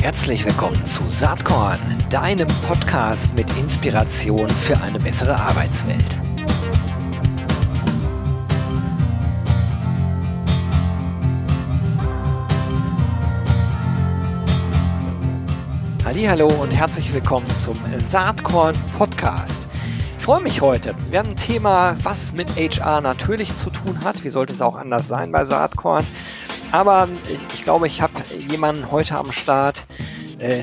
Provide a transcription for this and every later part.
Herzlich willkommen zu Saatkorn, deinem Podcast mit Inspiration für eine bessere Arbeitswelt. Hallo und herzlich willkommen zum Saatkorn Podcast. Ich freue mich heute. Wir haben ein Thema, was mit HR natürlich zu tun hat. Wie sollte es auch anders sein bei Saatkorn? Aber ich glaube, ich habe jemanden heute am Start, äh,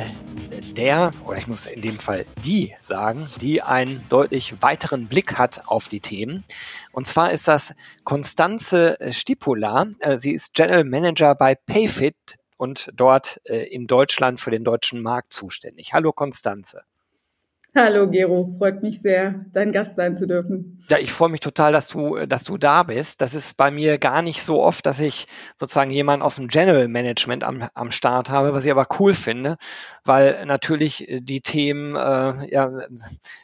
der, oder ich muss in dem Fall die sagen, die einen deutlich weiteren Blick hat auf die Themen. Und zwar ist das Konstanze Stipula. Äh, sie ist General Manager bei Payfit und dort äh, in Deutschland für den deutschen Markt zuständig. Hallo Konstanze. Hallo Gero, freut mich sehr, dein Gast sein zu dürfen. Ja, ich freue mich total, dass du, dass du da bist. Das ist bei mir gar nicht so oft, dass ich sozusagen jemanden aus dem General Management am, am Start habe, was ich aber cool finde, weil natürlich die Themen, äh, ja,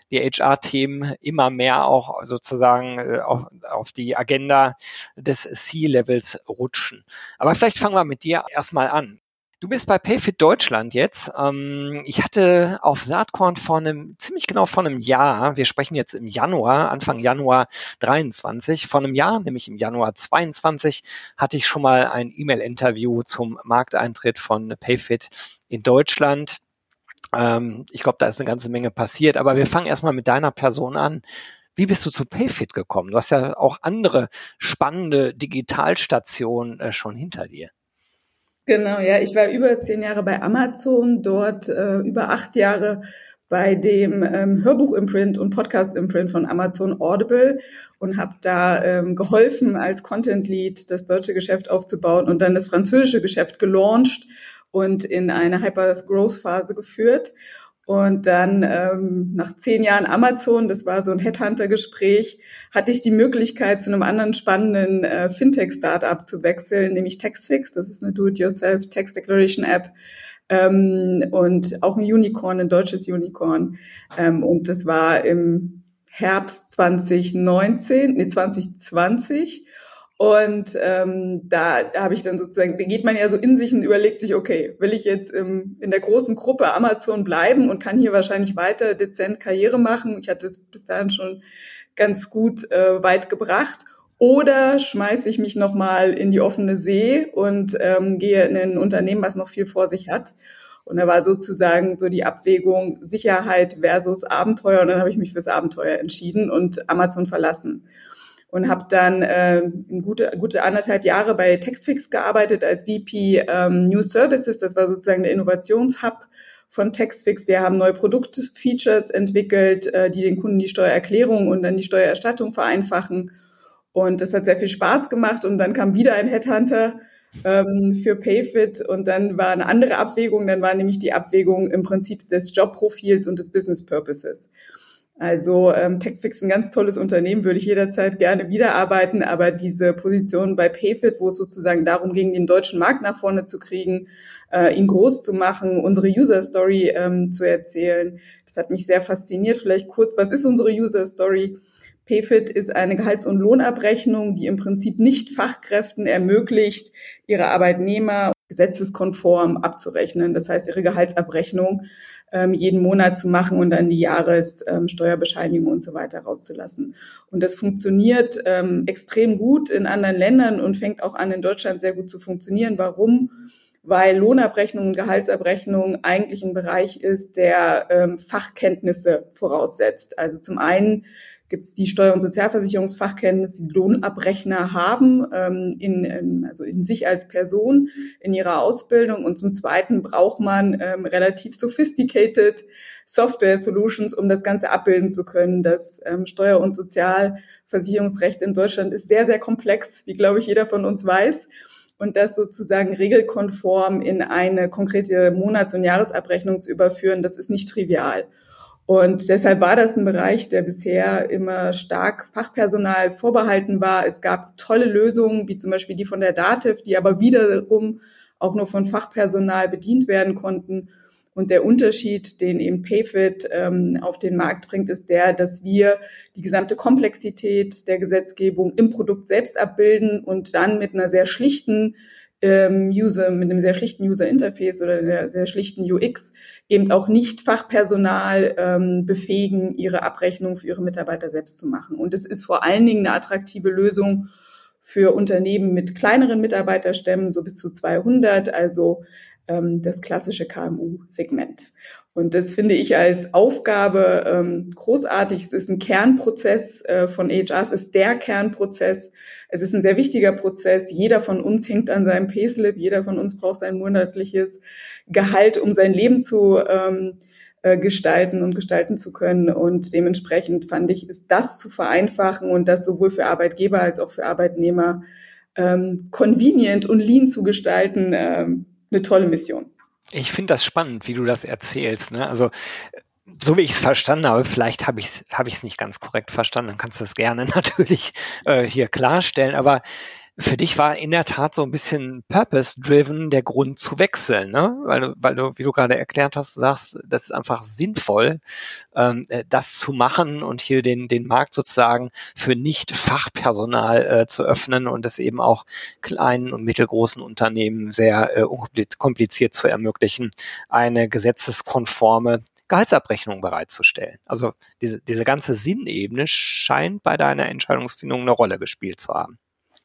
die HR-Themen immer mehr auch sozusagen äh, auf, auf die Agenda des C-Levels rutschen. Aber vielleicht fangen wir mit dir erstmal an. Du bist bei Payfit Deutschland jetzt. Ähm, ich hatte auf Saatkorn vor einem, ziemlich genau vor einem Jahr, wir sprechen jetzt im Januar, Anfang Januar 23, vor einem Jahr, nämlich im Januar 22, hatte ich schon mal ein E-Mail-Interview zum Markteintritt von Payfit in Deutschland. Ähm, ich glaube, da ist eine ganze Menge passiert, aber wir fangen erstmal mit deiner Person an. Wie bist du zu Payfit gekommen? Du hast ja auch andere spannende Digitalstationen äh, schon hinter dir. Genau, ja, ich war über zehn Jahre bei Amazon, dort äh, über acht Jahre bei dem ähm, Hörbuch-Imprint und Podcast-Imprint von Amazon Audible und habe da ähm, geholfen, als Content-Lead das deutsche Geschäft aufzubauen und dann das französische Geschäft gelauncht und in eine Hyper-Growth-Phase geführt. Und dann ähm, nach zehn Jahren Amazon, das war so ein Headhunter-Gespräch, hatte ich die Möglichkeit, zu einem anderen spannenden äh, Fintech-Startup zu wechseln, nämlich Taxfix. Das ist eine Do-it-yourself Tax Declaration App ähm, und auch ein Unicorn, ein deutsches Unicorn. Ähm, und das war im Herbst 2019, nee 2020. Und ähm, da, da habe ich dann sozusagen, da geht man ja so in sich und überlegt sich, okay, will ich jetzt im, in der großen Gruppe Amazon bleiben und kann hier wahrscheinlich weiter dezent Karriere machen? Ich hatte es bis dahin schon ganz gut äh, weit gebracht. Oder schmeiße ich mich nochmal in die offene See und ähm, gehe in ein Unternehmen, was noch viel vor sich hat. Und da war sozusagen so die Abwägung Sicherheit versus Abenteuer. Und dann habe ich mich fürs Abenteuer entschieden und Amazon verlassen und habe dann äh, gute, gute anderthalb Jahre bei Textfix gearbeitet als VP ähm, New Services. Das war sozusagen der Innovationshub von Textfix. Wir haben neue Produktfeatures entwickelt, äh, die den Kunden die Steuererklärung und dann die Steuererstattung vereinfachen. Und das hat sehr viel Spaß gemacht. Und dann kam wieder ein Headhunter ähm, für Payfit und dann war eine andere Abwägung. Dann war nämlich die Abwägung im Prinzip des Jobprofils und des Business Purposes. Also ähm, Textfix ein ganz tolles Unternehmen, würde ich jederzeit gerne wiederarbeiten, aber diese Position bei Payfit, wo es sozusagen darum ging, den deutschen Markt nach vorne zu kriegen, äh, ihn groß zu machen, unsere User Story ähm, zu erzählen, das hat mich sehr fasziniert. Vielleicht kurz, was ist unsere User Story? PFIT ist eine Gehalts- und Lohnabrechnung, die im Prinzip nicht Fachkräften ermöglicht, ihre Arbeitnehmer gesetzeskonform abzurechnen. Das heißt, ihre Gehaltsabrechnung ähm, jeden Monat zu machen und dann die Jahressteuerbescheinigung ähm, und so weiter rauszulassen. Und das funktioniert ähm, extrem gut in anderen Ländern und fängt auch an, in Deutschland sehr gut zu funktionieren. Warum? Weil Lohnabrechnung und Gehaltsabrechnung eigentlich ein Bereich ist, der ähm, Fachkenntnisse voraussetzt. Also zum einen gibt es die Steuer- und Sozialversicherungsfachkenntnisse, die Lohnabrechner haben, ähm, in, ähm, also in sich als Person, in ihrer Ausbildung. Und zum Zweiten braucht man ähm, relativ sophisticated Software Solutions, um das Ganze abbilden zu können. Das ähm, Steuer- und Sozialversicherungsrecht in Deutschland ist sehr, sehr komplex, wie, glaube ich, jeder von uns weiß. Und das sozusagen regelkonform in eine konkrete Monats- und Jahresabrechnung zu überführen, das ist nicht trivial. Und deshalb war das ein Bereich, der bisher immer stark Fachpersonal vorbehalten war. Es gab tolle Lösungen, wie zum Beispiel die von der Dativ, die aber wiederum auch nur von Fachpersonal bedient werden konnten. Und der Unterschied, den eben Payfit ähm, auf den Markt bringt, ist der, dass wir die gesamte Komplexität der Gesetzgebung im Produkt selbst abbilden und dann mit einer sehr schlichten ähm, User mit einem sehr schlichten User Interface oder einer sehr schlichten UX eben auch nicht Fachpersonal ähm, befähigen, ihre Abrechnung für ihre Mitarbeiter selbst zu machen. Und es ist vor allen Dingen eine attraktive Lösung für Unternehmen mit kleineren Mitarbeiterstämmen, so bis zu 200, also ähm, das klassische KMU-Segment. Und das finde ich als Aufgabe ähm, großartig. Es ist ein Kernprozess äh, von HR, es ist der Kernprozess. Es ist ein sehr wichtiger Prozess. Jeder von uns hängt an seinem Payslip, jeder von uns braucht sein monatliches Gehalt, um sein Leben zu ähm, äh, gestalten und gestalten zu können. Und dementsprechend fand ich, ist das zu vereinfachen und das sowohl für Arbeitgeber als auch für Arbeitnehmer ähm, convenient und lean zu gestalten, ähm, eine tolle Mission. Ich finde das spannend, wie du das erzählst. Ne? Also so wie ich es verstanden habe, vielleicht habe ich es hab ich's nicht ganz korrekt verstanden, dann kannst du das gerne natürlich äh, hier klarstellen. Aber für dich war in der Tat so ein bisschen purpose-driven der Grund zu wechseln, ne? Weil du, weil du, wie du gerade erklärt hast, sagst, das ist einfach sinnvoll, ähm, äh, das zu machen und hier den, den Markt sozusagen für Nicht-Fachpersonal äh, zu öffnen und es eben auch kleinen und mittelgroßen Unternehmen sehr äh, unkompliziert zu ermöglichen, eine gesetzeskonforme Gehaltsabrechnung bereitzustellen. Also diese, diese ganze Sinnebene scheint bei deiner Entscheidungsfindung eine Rolle gespielt zu haben.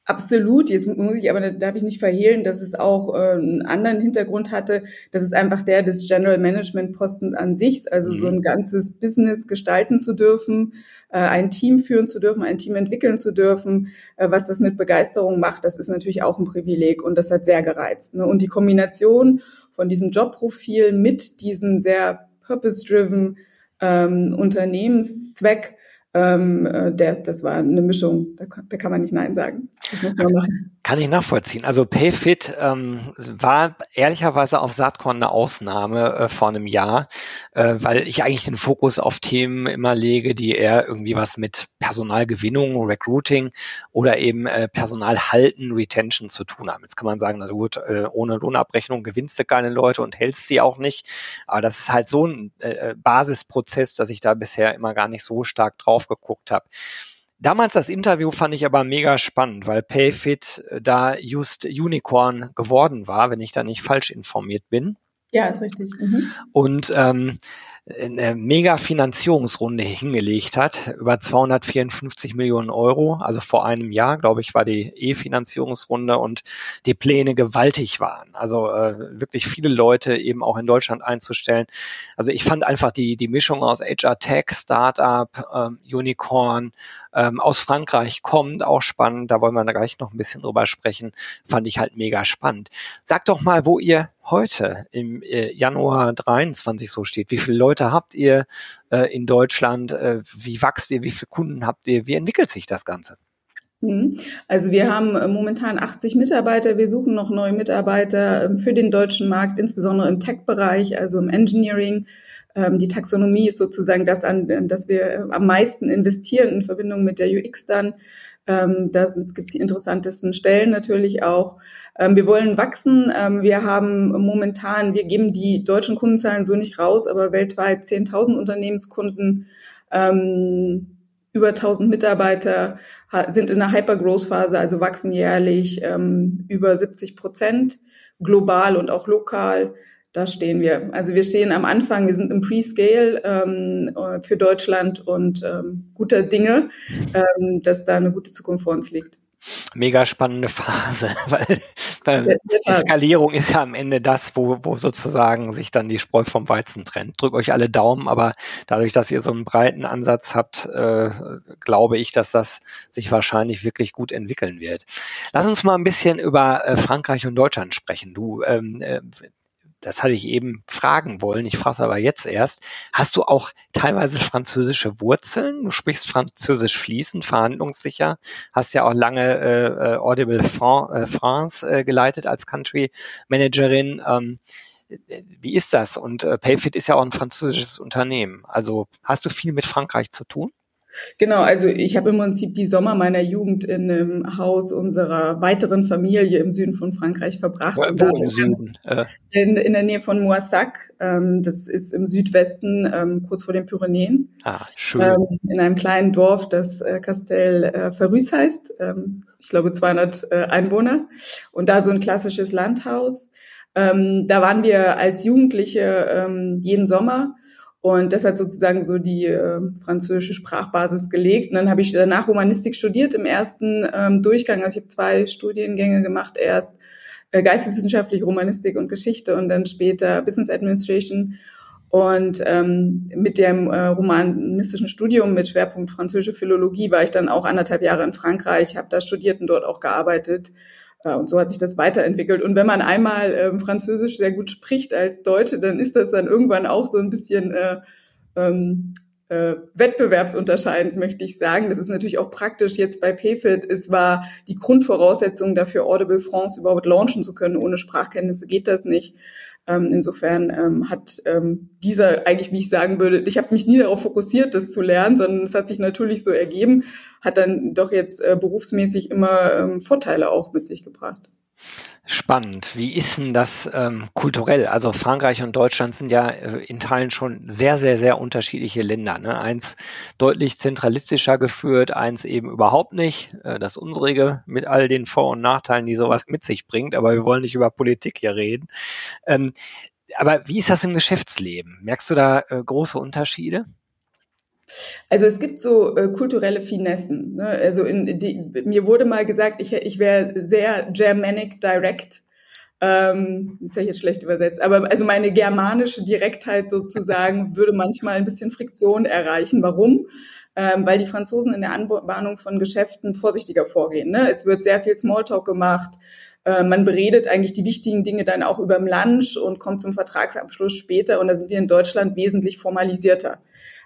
Absolut. Jetzt muss ich aber, darf ich nicht verhehlen, dass es auch äh, einen anderen Hintergrund hatte. Das ist einfach der des General Management Posten an sich, also mhm. so ein ganzes Business gestalten zu dürfen, äh, ein Team führen zu dürfen, ein Team entwickeln zu dürfen. Äh, was das mit Begeisterung macht, das ist natürlich auch ein Privileg und das hat sehr gereizt. Ne? Und die Kombination von diesem Jobprofil mit diesem sehr purpose-driven ähm, Unternehmenszweck, ähm, äh, der, das war eine Mischung, da, da kann man nicht Nein sagen. Das muss man machen. Kann ich nachvollziehen. Also PayFit ähm, war ehrlicherweise auf Saatkorn eine Ausnahme äh, vor einem Jahr, äh, weil ich eigentlich den Fokus auf Themen immer lege, die eher irgendwie was mit Personalgewinnung, Recruiting oder eben äh, Personalhalten, Retention zu tun haben. Jetzt kann man sagen, na gut, äh, ohne Lohnabrechnung gewinnst du keine Leute und hältst sie auch nicht. Aber das ist halt so ein äh, Basisprozess, dass ich da bisher immer gar nicht so stark drauf geguckt habe. Damals das Interview fand ich aber mega spannend, weil Payfit äh, da just Unicorn geworden war, wenn ich da nicht falsch informiert bin. Ja, ist richtig. Mhm. Und ähm, eine mega Finanzierungsrunde hingelegt hat, über 254 Millionen Euro. Also vor einem Jahr, glaube ich, war die E-Finanzierungsrunde und die Pläne gewaltig waren. Also äh, wirklich viele Leute eben auch in Deutschland einzustellen. Also ich fand einfach die, die Mischung aus HR Tech, Startup, ähm, Unicorn, ähm, aus Frankreich kommt, auch spannend. Da wollen wir gleich noch ein bisschen drüber sprechen. Fand ich halt mega spannend. Sag doch mal, wo ihr heute im äh, Januar 23 so steht. Wie viele Leute habt ihr äh, in Deutschland? Äh, wie wächst ihr? Wie viele Kunden habt ihr? Wie entwickelt sich das Ganze? Mhm. Also wir haben äh, momentan 80 Mitarbeiter. Wir suchen noch neue Mitarbeiter ähm, für den deutschen Markt, insbesondere im Tech-Bereich, also im Engineering. Ähm, die Taxonomie ist sozusagen das, an das wir äh, am meisten investieren in Verbindung mit der UX dann. Ähm, da gibt es die interessantesten Stellen natürlich auch. Ähm, wir wollen wachsen. Ähm, wir haben momentan, wir geben die deutschen Kundenzahlen so nicht raus, aber weltweit 10.000 Unternehmenskunden. Ähm, über 1000 Mitarbeiter sind in der Hypergrowth-Phase, also wachsen jährlich ähm, über 70 Prozent, global und auch lokal da stehen wir. Also wir stehen am Anfang, wir sind im Pre-Scale ähm, für Deutschland und ähm, guter Dinge, ähm, dass da eine gute Zukunft vor uns liegt. Mega spannende Phase, weil, weil Eskalierung ist ja am Ende das, wo, wo sozusagen sich dann die Spreu vom Weizen trennt. Drückt euch alle Daumen, aber dadurch, dass ihr so einen breiten Ansatz habt, äh, glaube ich, dass das sich wahrscheinlich wirklich gut entwickeln wird. Lass uns mal ein bisschen über äh, Frankreich und Deutschland sprechen. Du ähm, äh, das hatte ich eben fragen wollen, ich frage es aber jetzt erst, hast du auch teilweise französische Wurzeln? Du sprichst Französisch fließend, verhandlungssicher, hast ja auch lange äh, äh Audible äh, France äh, geleitet als Country Managerin. Ähm, wie ist das? Und äh, Payfit ist ja auch ein französisches Unternehmen. Also hast du viel mit Frankreich zu tun? Genau, also ich habe im Prinzip die Sommer meiner Jugend in einem Haus unserer weiteren Familie im Süden von Frankreich verbracht. Wo, wo im Süden? Äh. In, in, der Nähe von Moissac. Ähm, das ist im Südwesten, ähm, kurz vor den Pyrenäen. Ah, schön. Ähm, in einem kleinen Dorf, das äh, Castel äh, Ferrus heißt. Ähm, ich glaube 200 äh, Einwohner. Und da so ein klassisches Landhaus. Ähm, da waren wir als Jugendliche ähm, jeden Sommer und das hat sozusagen so die äh, französische Sprachbasis gelegt. Und dann habe ich danach Romanistik studiert im ersten ähm, Durchgang. Also ich habe zwei Studiengänge gemacht. Erst äh, Geisteswissenschaftlich Romanistik und Geschichte und dann später Business Administration. Und ähm, mit dem äh, romanistischen Studium mit Schwerpunkt französische Philologie war ich dann auch anderthalb Jahre in Frankreich, habe da studiert und dort auch gearbeitet und so hat sich das weiterentwickelt. Und wenn man einmal ähm, Französisch sehr gut spricht als Deutsche, dann ist das dann irgendwann auch so ein bisschen äh, ähm, äh, wettbewerbsunterscheidend, möchte ich sagen. Das ist natürlich auch praktisch jetzt bei PFIT. Es war die Grundvoraussetzung dafür, Audible France überhaupt launchen zu können. Ohne Sprachkenntnisse geht das nicht. Ähm, insofern ähm, hat ähm, dieser eigentlich, wie ich sagen würde, ich habe mich nie darauf fokussiert, das zu lernen, sondern es hat sich natürlich so ergeben, hat dann doch jetzt äh, berufsmäßig immer ähm, Vorteile auch mit sich gebracht. Spannend. Wie ist denn das ähm, kulturell? Also Frankreich und Deutschland sind ja äh, in Teilen schon sehr, sehr, sehr unterschiedliche Länder. Ne? Eins deutlich zentralistischer geführt, eins eben überhaupt nicht. Äh, das unsrige mit all den Vor- und Nachteilen, die sowas mit sich bringt. Aber wir wollen nicht über Politik hier reden. Ähm, aber wie ist das im Geschäftsleben? Merkst du da äh, große Unterschiede? Also es gibt so äh, kulturelle Finessen. Ne? Also in, die, mir wurde mal gesagt, ich, ich wäre sehr Germanic direct. Ähm, ist ja jetzt schlecht übersetzt, aber also meine germanische Direktheit sozusagen würde manchmal ein bisschen Friktion erreichen. Warum? Ähm, weil die Franzosen in der Anbahnung von Geschäften vorsichtiger vorgehen. Ne? Es wird sehr viel Smalltalk gemacht. Äh, man beredet eigentlich die wichtigen Dinge dann auch über dem Lunch und kommt zum Vertragsabschluss später. Und da sind wir in Deutschland wesentlich formalisierter.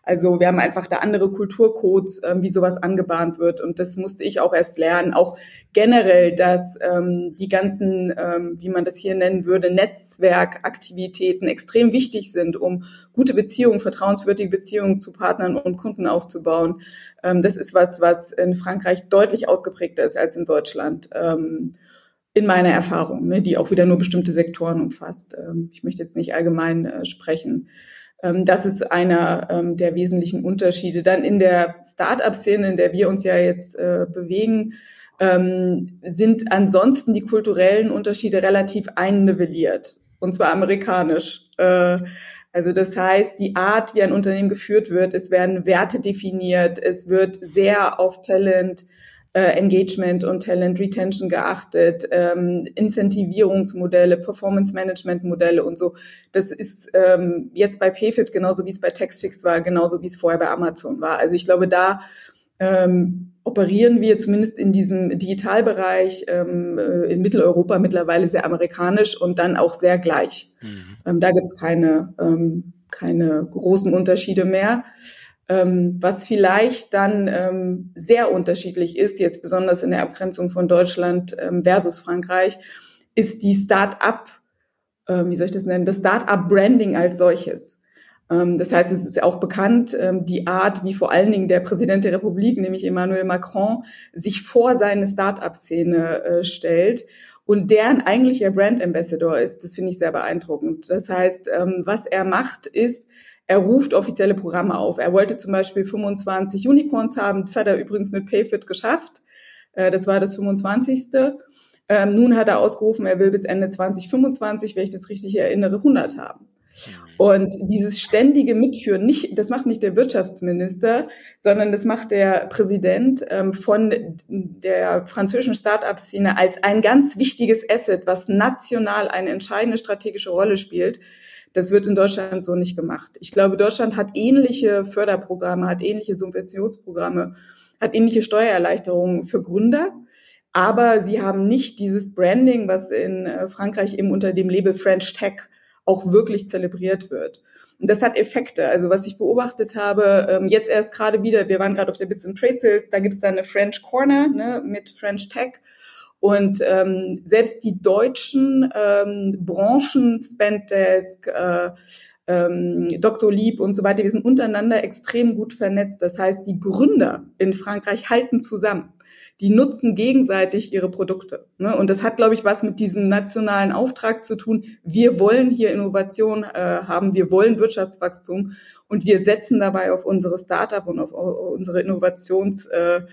Also wir haben einfach da andere Kulturcodes, ähm, wie sowas angebahnt wird. Und das musste ich auch erst lernen. Auch generell, dass ähm, die ganzen, ähm, wie man das hier nennen würde, Netzwerkaktivitäten extrem wichtig sind, um gute Beziehungen, vertrauenswürdige Beziehungen zu Partnern und Kunden aufzubauen. Ähm, das ist was, was in Frankreich deutlich ausgeprägter ist als in Deutschland. In meiner Erfahrung, ne, die auch wieder nur bestimmte Sektoren umfasst. Ähm, ich möchte jetzt nicht allgemein äh, sprechen. Ähm, das ist einer ähm, der wesentlichen Unterschiede. Dann in der Start-up-Szene, in der wir uns ja jetzt äh, bewegen, ähm, sind ansonsten die kulturellen Unterschiede relativ einnivelliert. Und zwar amerikanisch. Äh, also das heißt, die Art, wie ein Unternehmen geführt wird, es werden Werte definiert, es wird sehr auf Talent, Engagement und Talent Retention geachtet, ähm, Incentivierungsmodelle, Performance Management Modelle und so. Das ist ähm, jetzt bei PFIT genauso wie es bei Textfix war, genauso wie es vorher bei Amazon war. Also ich glaube, da ähm, operieren wir zumindest in diesem Digitalbereich ähm, äh, in Mitteleuropa mittlerweile sehr amerikanisch und dann auch sehr gleich. Mhm. Ähm, da gibt es keine, ähm, keine großen Unterschiede mehr. Ähm, was vielleicht dann ähm, sehr unterschiedlich ist, jetzt besonders in der Abgrenzung von Deutschland ähm, versus Frankreich, ist die Start-up, äh, wie soll ich das nennen, das Start-up-Branding als solches. Ähm, das heißt, es ist auch bekannt, ähm, die Art, wie vor allen Dingen der Präsident der Republik, nämlich Emmanuel Macron, sich vor seine Start-up-Szene äh, stellt und deren eigentlicher Brand Ambassador ist. Das finde ich sehr beeindruckend. Das heißt, ähm, was er macht, ist, er ruft offizielle Programme auf. Er wollte zum Beispiel 25 Unicorns haben. Das hat er übrigens mit PayFit geschafft. Äh, das war das 25. Ähm, nun hat er ausgerufen, er will bis Ende 2025, wenn ich das richtig erinnere, 100 haben. Mhm. Und dieses ständige Mitführen, nicht, das macht nicht der Wirtschaftsminister, sondern das macht der Präsident ähm, von der französischen Start-up-Szene als ein ganz wichtiges Asset, was national eine entscheidende strategische Rolle spielt. Das wird in Deutschland so nicht gemacht. Ich glaube, Deutschland hat ähnliche Förderprogramme, hat ähnliche Subventionsprogramme, hat ähnliche Steuererleichterungen für Gründer. Aber sie haben nicht dieses Branding, was in äh, Frankreich eben unter dem Label French Tech auch wirklich zelebriert wird. Und das hat Effekte. Also was ich beobachtet habe, ähm, jetzt erst gerade wieder, wir waren gerade auf der Bits and Trade da gibt's da eine French Corner ne, mit French Tech. Und ähm, selbst die deutschen ähm, Branchen, Spenddesk, äh, ähm, Dr. Lieb und so weiter, wir sind untereinander extrem gut vernetzt. Das heißt, die Gründer in Frankreich halten zusammen. Die nutzen gegenseitig ihre Produkte. Ne? Und das hat, glaube ich, was mit diesem nationalen Auftrag zu tun. Wir wollen hier Innovation äh, haben, wir wollen Wirtschaftswachstum und wir setzen dabei auf unsere Startup und auf, auf unsere Innovationsführer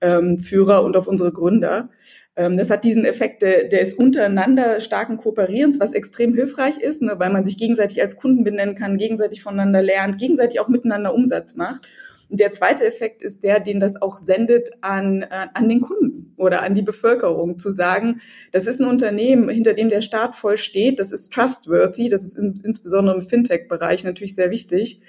äh, ähm, und auf unsere Gründer. Ähm, das hat diesen Effekt der, des untereinander starken Kooperierens, was extrem hilfreich ist, ne, weil man sich gegenseitig als Kunden benennen kann, gegenseitig voneinander lernt, gegenseitig auch miteinander Umsatz macht. Und der zweite Effekt ist der, den das auch sendet an, äh, an den Kunden oder an die Bevölkerung, zu sagen, das ist ein Unternehmen, hinter dem der Staat voll steht, das ist trustworthy, das ist in, insbesondere im Fintech-Bereich natürlich sehr wichtig.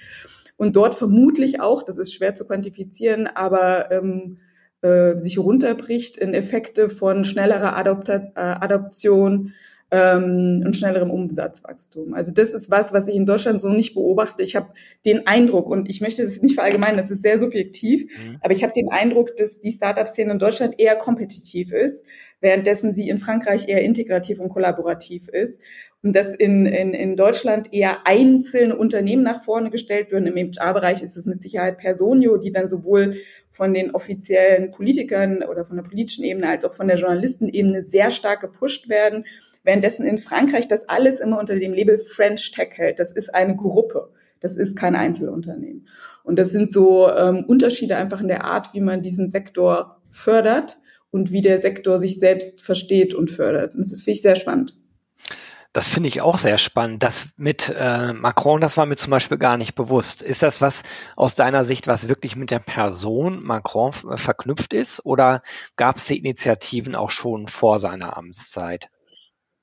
Und dort vermutlich auch, das ist schwer zu quantifizieren, aber ähm, äh, sich runterbricht in Effekte von schnellerer Adopta äh, Adoption ähm, und schnellerem Umsatzwachstum. Also das ist was, was ich in Deutschland so nicht beobachte. Ich habe den Eindruck, und ich möchte das nicht verallgemeinern, das ist sehr subjektiv, mhm. aber ich habe den Eindruck, dass die Startup-Szene in Deutschland eher kompetitiv ist, währenddessen sie in Frankreich eher integrativ und kollaborativ ist. Und dass in, in, in Deutschland eher einzelne Unternehmen nach vorne gestellt würden. Im HR-Bereich ist es mit Sicherheit Personio, die dann sowohl von den offiziellen Politikern oder von der politischen Ebene als auch von der Journalistenebene sehr stark gepusht werden. Währenddessen in Frankreich das alles immer unter dem Label French Tech hält. Das ist eine Gruppe. Das ist kein Einzelunternehmen. Und das sind so ähm, Unterschiede einfach in der Art, wie man diesen Sektor fördert und wie der Sektor sich selbst versteht und fördert. Und das ist, finde ich, sehr spannend. Das finde ich auch sehr spannend. Das mit äh, Macron, das war mir zum Beispiel gar nicht bewusst. Ist das was aus deiner Sicht, was wirklich mit der Person Macron äh, verknüpft ist? Oder gab es die Initiativen auch schon vor seiner Amtszeit?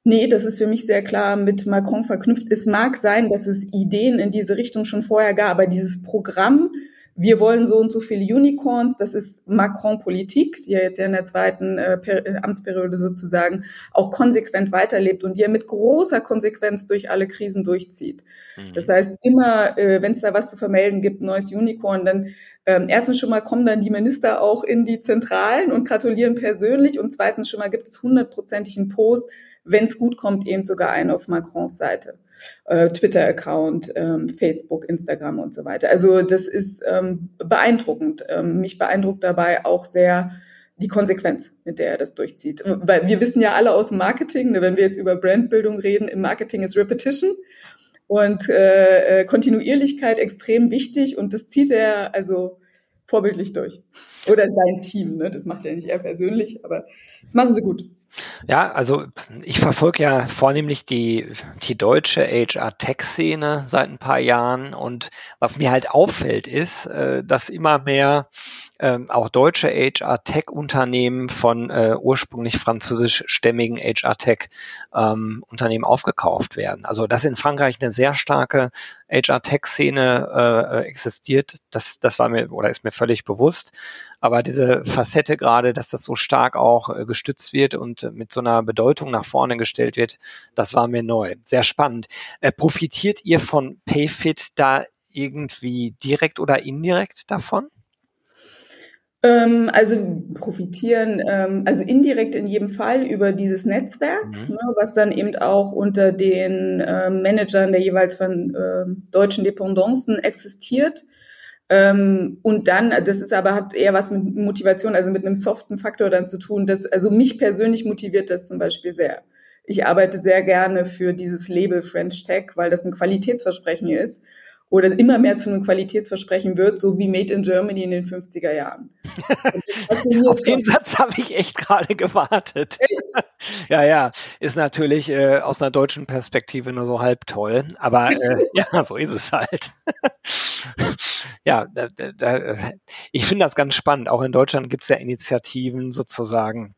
Nee, das ist für mich sehr klar mit Macron verknüpft. Es mag sein, dass es Ideen in diese Richtung schon vorher gab, aber dieses Programm wir wollen so und so viele Unicorns, das ist Macron-Politik, die er jetzt ja in der zweiten äh, äh, Amtsperiode sozusagen auch konsequent weiterlebt und die er mit großer Konsequenz durch alle Krisen durchzieht. Mhm. Das heißt, immer, äh, wenn es da was zu vermelden gibt, neues Unicorn, dann ähm, erstens schon mal kommen dann die Minister auch in die Zentralen und gratulieren persönlich und zweitens schon mal gibt es hundertprozentig einen Post, wenn es gut kommt, eben sogar einen auf Macrons Seite. Äh, Twitter-Account, ähm, Facebook, Instagram und so weiter. Also das ist ähm, beeindruckend. Ähm, mich beeindruckt dabei auch sehr die Konsequenz, mit der er das durchzieht. Weil wir wissen ja alle aus dem Marketing, ne, wenn wir jetzt über Brandbildung reden, im Marketing ist Repetition und äh, äh, Kontinuierlichkeit extrem wichtig und das zieht er also vorbildlich durch. Oder sein Team, ne? das macht er nicht er persönlich, aber das machen sie gut. Ja, also ich verfolge ja vornehmlich die, die deutsche HR-Tech-Szene seit ein paar Jahren. Und was mir halt auffällt ist, äh, dass immer mehr ähm, auch deutsche HR-Tech-Unternehmen von äh, ursprünglich französischstämmigen HR-Tech-Unternehmen ähm, aufgekauft werden. Also dass in Frankreich eine sehr starke HR-Tech-Szene äh, existiert, das, das war mir oder ist mir völlig bewusst. Aber diese Facette gerade, dass das so stark auch äh, gestützt wird und äh, mit so einer Bedeutung nach vorne gestellt wird, das war mir neu. Sehr spannend. Äh, profitiert ihr von PayFit da irgendwie direkt oder indirekt davon? Ähm, also profitieren, ähm, also indirekt in jedem Fall über dieses Netzwerk, mhm. ne, was dann eben auch unter den äh, Managern der jeweils von deutschen Dependancen existiert. Ähm, und dann, das ist aber, hat eher was mit Motivation, also mit einem soften Faktor dann zu tun. dass also mich persönlich motiviert das zum Beispiel sehr. Ich arbeite sehr gerne für dieses Label French Tech, weil das ein Qualitätsversprechen ist oder immer mehr zu einem Qualitätsversprechen wird, so wie Made in Germany in den 50er Jahren. Auf den Satz habe ich echt gerade gewartet. Echt? ja, ja, ist natürlich äh, aus einer deutschen Perspektive nur so halb toll, aber äh, ja, so ist es halt. ja, da, da, ich finde das ganz spannend. Auch in Deutschland gibt es ja Initiativen sozusagen,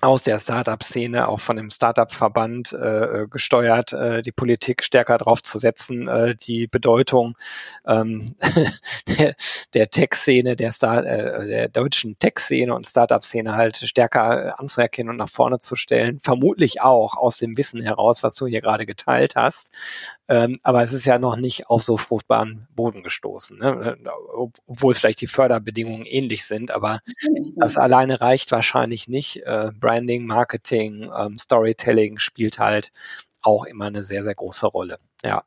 aus der Startup-Szene, auch von dem Startup-Verband äh, äh, gesteuert, äh, die Politik stärker drauf zu setzen, äh, die Bedeutung ähm, der, der Tech-Szene, der, Star äh, der deutschen Tech-Szene und Startup-Szene halt stärker anzuerkennen und nach vorne zu stellen. Vermutlich auch aus dem Wissen heraus, was du hier gerade geteilt hast. Ähm, aber es ist ja noch nicht auf so fruchtbaren Boden gestoßen, ne? obwohl vielleicht die Förderbedingungen ähnlich sind, aber das alleine reicht wahrscheinlich nicht. Äh, Branding, Marketing, ähm, Storytelling spielt halt auch immer eine sehr, sehr große Rolle. Ja.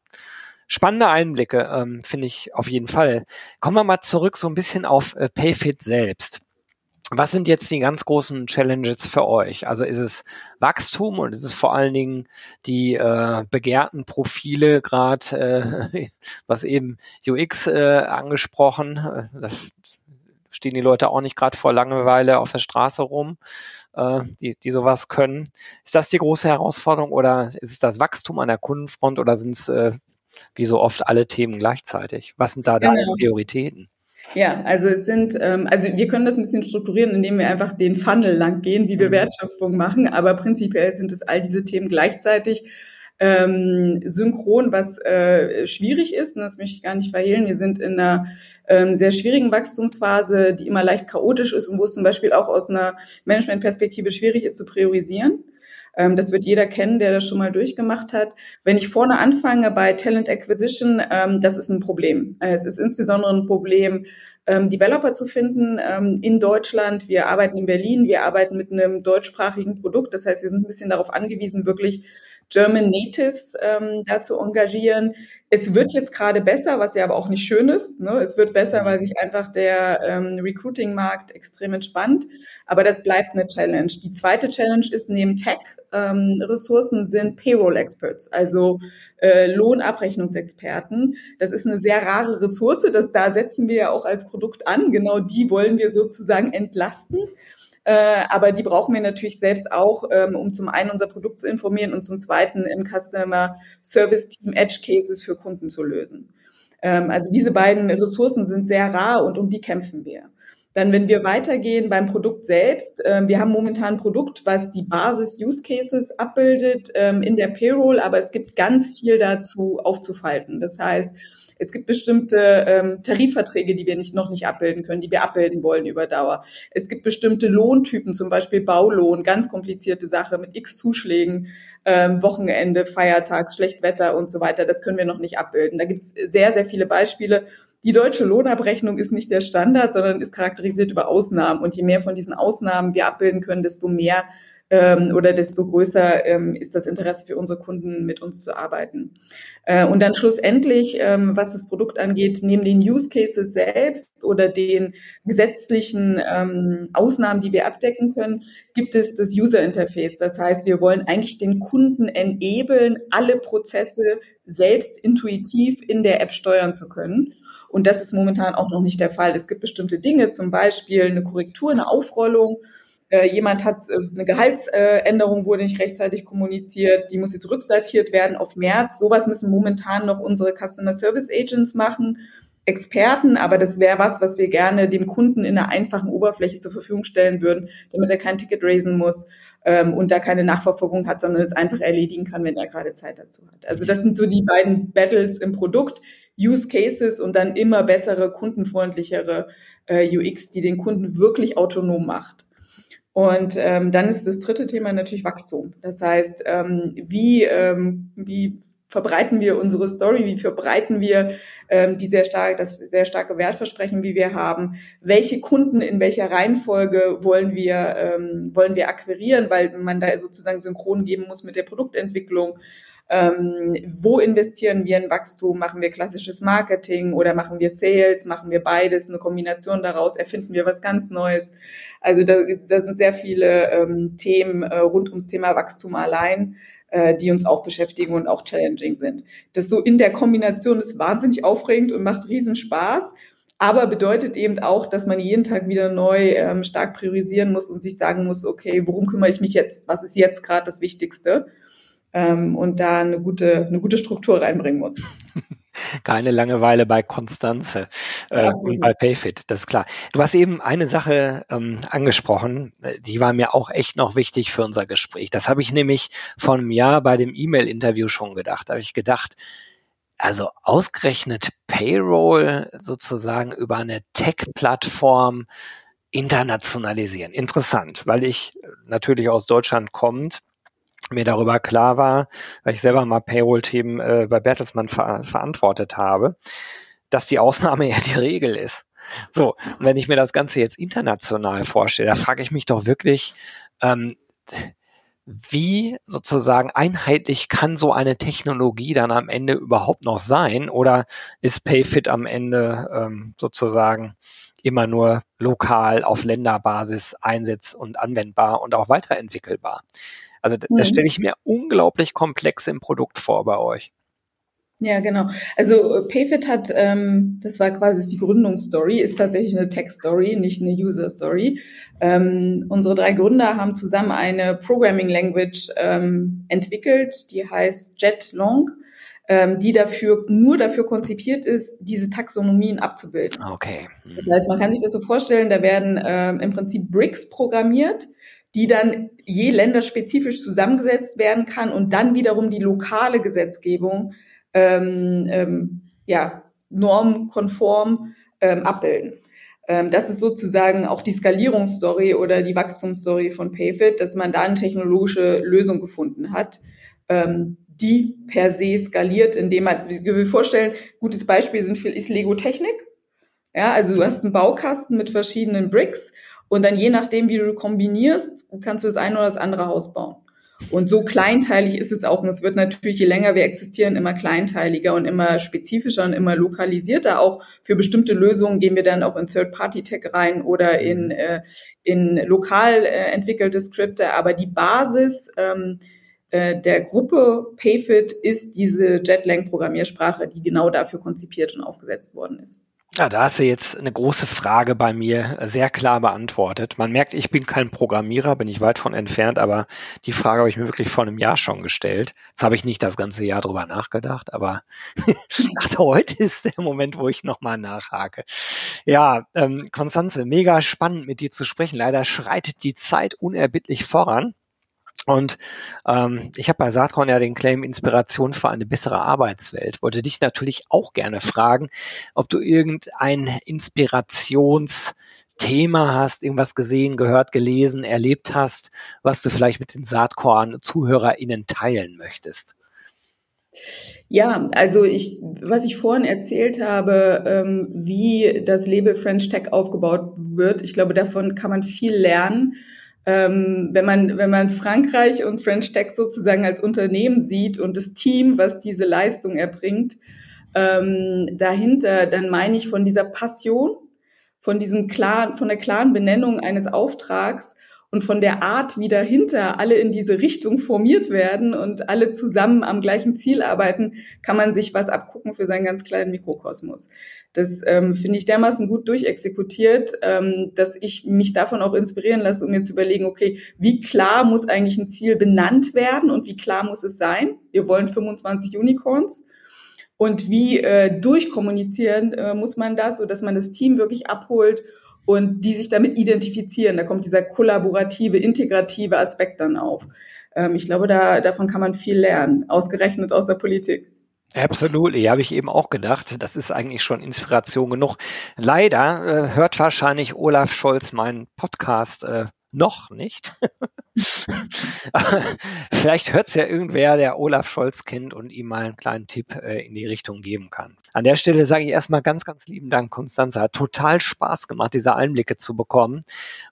spannende Einblicke, ähm, finde ich auf jeden Fall. Kommen wir mal zurück so ein bisschen auf äh, Payfit selbst. Was sind jetzt die ganz großen Challenges für euch? Also ist es Wachstum und ist es vor allen Dingen die äh, begehrten Profile, gerade äh, was eben UX äh, angesprochen, äh, das stehen die Leute auch nicht gerade vor Langeweile auf der Straße rum, äh, die, die sowas können. Ist das die große Herausforderung oder ist es das Wachstum an der Kundenfront oder sind es äh, wie so oft alle Themen gleichzeitig? Was sind da genau. deine Prioritäten? Ja, also es sind, ähm, also wir können das ein bisschen strukturieren, indem wir einfach den Funnel lang gehen, wie wir mhm. Wertschöpfung machen, aber prinzipiell sind es all diese Themen gleichzeitig ähm, synchron, was äh, schwierig ist, und das möchte ich gar nicht verhehlen. Wir sind in einer ähm, sehr schwierigen Wachstumsphase, die immer leicht chaotisch ist und wo es zum Beispiel auch aus einer Managementperspektive schwierig ist zu priorisieren. Ähm, das wird jeder kennen, der das schon mal durchgemacht hat. Wenn ich vorne anfange bei Talent Acquisition, ähm, das ist ein Problem. Äh, es ist insbesondere ein Problem, ähm, Developer zu finden in Deutschland. Wir arbeiten in Berlin, wir arbeiten mit einem deutschsprachigen Produkt. Das heißt, wir sind ein bisschen darauf angewiesen, wirklich German Natives ähm, da zu engagieren. Es wird jetzt gerade besser, was ja aber auch nicht schön ist. Ne? Es wird besser, weil sich einfach der ähm, Recruiting-Markt extrem entspannt. Aber das bleibt eine Challenge. Die zweite Challenge ist neben Tech-Ressourcen ähm, sind Payroll-Experts, also äh, Lohnabrechnungsexperten. Das ist eine sehr rare Ressource. Das, da setzen wir ja auch als Produkt an. Genau die wollen wir sozusagen entlasten. Äh, aber die brauchen wir natürlich selbst auch, ähm, um zum einen unser Produkt zu informieren und zum zweiten im Customer Service Team Edge Cases für Kunden zu lösen. Ähm, also diese beiden Ressourcen sind sehr rar und um die kämpfen wir. Dann, wenn wir weitergehen beim Produkt selbst, äh, wir haben momentan ein Produkt, was die Basis-Use-Cases abbildet ähm, in der Payroll, aber es gibt ganz viel dazu aufzufalten. Das heißt, es gibt bestimmte ähm, Tarifverträge, die wir nicht, noch nicht abbilden können, die wir abbilden wollen über Dauer. Es gibt bestimmte Lohntypen, zum Beispiel Baulohn, ganz komplizierte Sache mit x Zuschlägen, ähm, Wochenende, Feiertags, Schlechtwetter und so weiter. Das können wir noch nicht abbilden. Da gibt es sehr, sehr viele Beispiele. Die deutsche Lohnabrechnung ist nicht der Standard, sondern ist charakterisiert über Ausnahmen. Und je mehr von diesen Ausnahmen wir abbilden können, desto mehr ähm, oder desto größer ähm, ist das Interesse für unsere Kunden, mit uns zu arbeiten. Äh, und dann schlussendlich, ähm, was das Produkt angeht, neben den Use Cases selbst oder den gesetzlichen ähm, Ausnahmen, die wir abdecken können, gibt es das User Interface. Das heißt, wir wollen eigentlich den Kunden enablen, alle Prozesse selbst intuitiv in der App steuern zu können. Und das ist momentan auch noch nicht der Fall. Es gibt bestimmte Dinge, zum Beispiel eine Korrektur, eine Aufrollung äh, jemand hat äh, eine Gehaltsänderung wurde nicht rechtzeitig kommuniziert, die muss jetzt rückdatiert werden auf März. Sowas müssen momentan noch unsere Customer Service Agents machen, Experten, aber das wäre was, was wir gerne dem Kunden in einer einfachen Oberfläche zur Verfügung stellen würden, damit er kein Ticket raisen muss ähm, und da keine Nachverfolgung hat, sondern es einfach erledigen kann, wenn er gerade Zeit dazu hat. Also das sind so die beiden Battles im Produkt. Use Cases und dann immer bessere, kundenfreundlichere äh, UX, die den Kunden wirklich autonom macht. Und ähm, dann ist das dritte Thema natürlich Wachstum. Das heißt, ähm, wie, ähm, wie verbreiten wir unsere Story, wie verbreiten wir ähm, die sehr stark, das sehr starke Wertversprechen, wie wir haben, welche Kunden in welcher Reihenfolge wollen wir, ähm, wollen wir akquirieren, weil man da sozusagen synchron geben muss mit der Produktentwicklung. Ähm, wo investieren wir in Wachstum? Machen wir klassisches Marketing oder machen wir Sales? Machen wir beides? Eine Kombination daraus? Erfinden wir was ganz Neues? Also da, da sind sehr viele ähm, Themen äh, rund ums Thema Wachstum allein äh, die uns auch beschäftigen und auch challenging sind. Das so in der Kombination ist wahnsinnig aufregend und macht riesen Spaß aber bedeutet eben auch, dass man jeden Tag wieder neu ähm, stark priorisieren muss und sich sagen muss, okay, worum kümmere ich mich jetzt? Was ist jetzt gerade das Wichtigste? Ähm, und da eine gute, eine gute Struktur reinbringen muss. Keine Langeweile bei Konstanze äh, und bei Payfit, das ist klar. Du hast eben eine Sache ähm, angesprochen, äh, die war mir auch echt noch wichtig für unser Gespräch. Das habe ich nämlich vor einem Jahr bei dem E-Mail-Interview schon gedacht. Da habe ich gedacht, also ausgerechnet Payroll sozusagen über eine Tech-Plattform internationalisieren. Interessant, weil ich natürlich aus Deutschland kommt, mir darüber klar war, weil ich selber mal Payroll-Themen äh, bei Bertelsmann ver verantwortet habe, dass die Ausnahme ja die Regel ist. So, und wenn ich mir das Ganze jetzt international vorstelle, da frage ich mich doch wirklich, ähm, wie sozusagen einheitlich kann so eine Technologie dann am Ende überhaupt noch sein? Oder ist PayFit am Ende ähm, sozusagen immer nur lokal auf Länderbasis einsetz- und anwendbar und auch weiterentwickelbar? Also mhm. das stelle ich mir unglaublich komplex im Produkt vor bei euch. Ja, genau. Also äh, Payfit hat, ähm, das war quasi die Gründungsstory, ist tatsächlich eine Tech-Story, nicht eine User-Story. Ähm, unsere drei Gründer haben zusammen eine Programming Language ähm, entwickelt, die heißt JetLong, ähm, die dafür nur dafür konzipiert ist, diese Taxonomien abzubilden. Okay. Mhm. Das heißt, man kann sich das so vorstellen, da werden ähm, im Prinzip Bricks programmiert, die dann je länderspezifisch zusammengesetzt werden kann und dann wiederum die lokale Gesetzgebung ähm, ähm, ja, normkonform ähm, abbilden. Ähm, das ist sozusagen auch die Skalierungsstory oder die Wachstumsstory von Payfit, dass man da eine technologische Lösung gefunden hat, ähm, die per se skaliert, indem man, wir wir vorstellen, gutes Beispiel sind ist Lego Technik. Ja, also du hast einen Baukasten mit verschiedenen Bricks und dann je nachdem, wie du kombinierst, kannst du das eine oder das andere Haus bauen. Und so kleinteilig ist es auch. Und es wird natürlich, je länger wir existieren, immer kleinteiliger und immer spezifischer und immer lokalisierter. Auch für bestimmte Lösungen gehen wir dann auch in Third-Party-Tech rein oder in, äh, in lokal äh, entwickelte Skripte. Aber die Basis ähm, äh, der Gruppe Payfit ist diese Jetlang-Programmiersprache, die genau dafür konzipiert und aufgesetzt worden ist. Ja, da hast du jetzt eine große Frage bei mir sehr klar beantwortet. Man merkt, ich bin kein Programmierer, bin ich weit von entfernt, aber die Frage habe ich mir wirklich vor einem Jahr schon gestellt. Jetzt habe ich nicht das ganze Jahr drüber nachgedacht, aber heute ist der Moment, wo ich nochmal nachhake. Ja, ähm, Konstanze, mega spannend mit dir zu sprechen. Leider schreitet die Zeit unerbittlich voran. Und ähm, ich habe bei Saatkorn ja den Claim Inspiration für eine bessere Arbeitswelt. Wollte dich natürlich auch gerne fragen, ob du irgendein Inspirationsthema hast, irgendwas gesehen, gehört, gelesen, erlebt hast, was du vielleicht mit den Saatkorn-ZuhörerInnen teilen möchtest. Ja, also ich, was ich vorhin erzählt habe, ähm, wie das Label French Tech aufgebaut wird, ich glaube, davon kann man viel lernen ähm, wenn man wenn man Frankreich und French Tech sozusagen als Unternehmen sieht und das Team, was diese Leistung erbringt, ähm, dahinter, dann meine ich von dieser Passion, von diesem klaren, von der klaren Benennung eines Auftrags und von der Art, wie dahinter alle in diese Richtung formiert werden und alle zusammen am gleichen Ziel arbeiten, kann man sich was abgucken für seinen ganz kleinen Mikrokosmos. Das ähm, finde ich dermaßen gut durchexekutiert, ähm, dass ich mich davon auch inspirieren lasse, um mir zu überlegen, okay, wie klar muss eigentlich ein Ziel benannt werden und wie klar muss es sein? Wir wollen 25 Unicorns. Und wie äh, durchkommunizieren äh, muss man das, so dass man das Team wirklich abholt und die sich damit identifizieren. Da kommt dieser kollaborative, integrative Aspekt dann auf. Ähm, ich glaube, da, davon kann man viel lernen, ausgerechnet aus der Politik. Absolut, ja, habe ich eben auch gedacht. Das ist eigentlich schon Inspiration genug. Leider äh, hört wahrscheinlich Olaf Scholz meinen Podcast äh, noch nicht. Vielleicht hört es ja irgendwer, der Olaf Scholz kennt und ihm mal einen kleinen Tipp äh, in die Richtung geben kann. An der Stelle sage ich erstmal ganz, ganz lieben Dank, Konstanze. Hat total Spaß gemacht, diese Einblicke zu bekommen.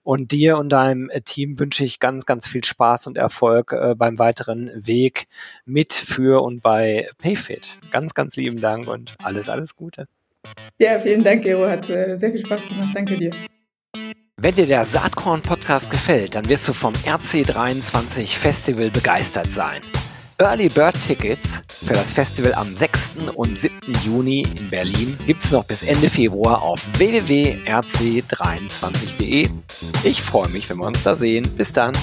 Und dir und deinem äh, Team wünsche ich ganz, ganz viel Spaß und Erfolg äh, beim weiteren Weg mit, für und bei Payfit. Ganz, ganz lieben Dank und alles, alles Gute. Ja, vielen Dank, Gero. Hat äh, sehr viel Spaß gemacht. Danke dir. Wenn dir der Saatkorn-Podcast gefällt, dann wirst du vom RC23 Festival begeistert sein. Early Bird Tickets für das Festival am 6. und 7. Juni in Berlin gibt's noch bis Ende Februar auf www.rc23.de. Ich freue mich, wenn wir uns da sehen. Bis dann.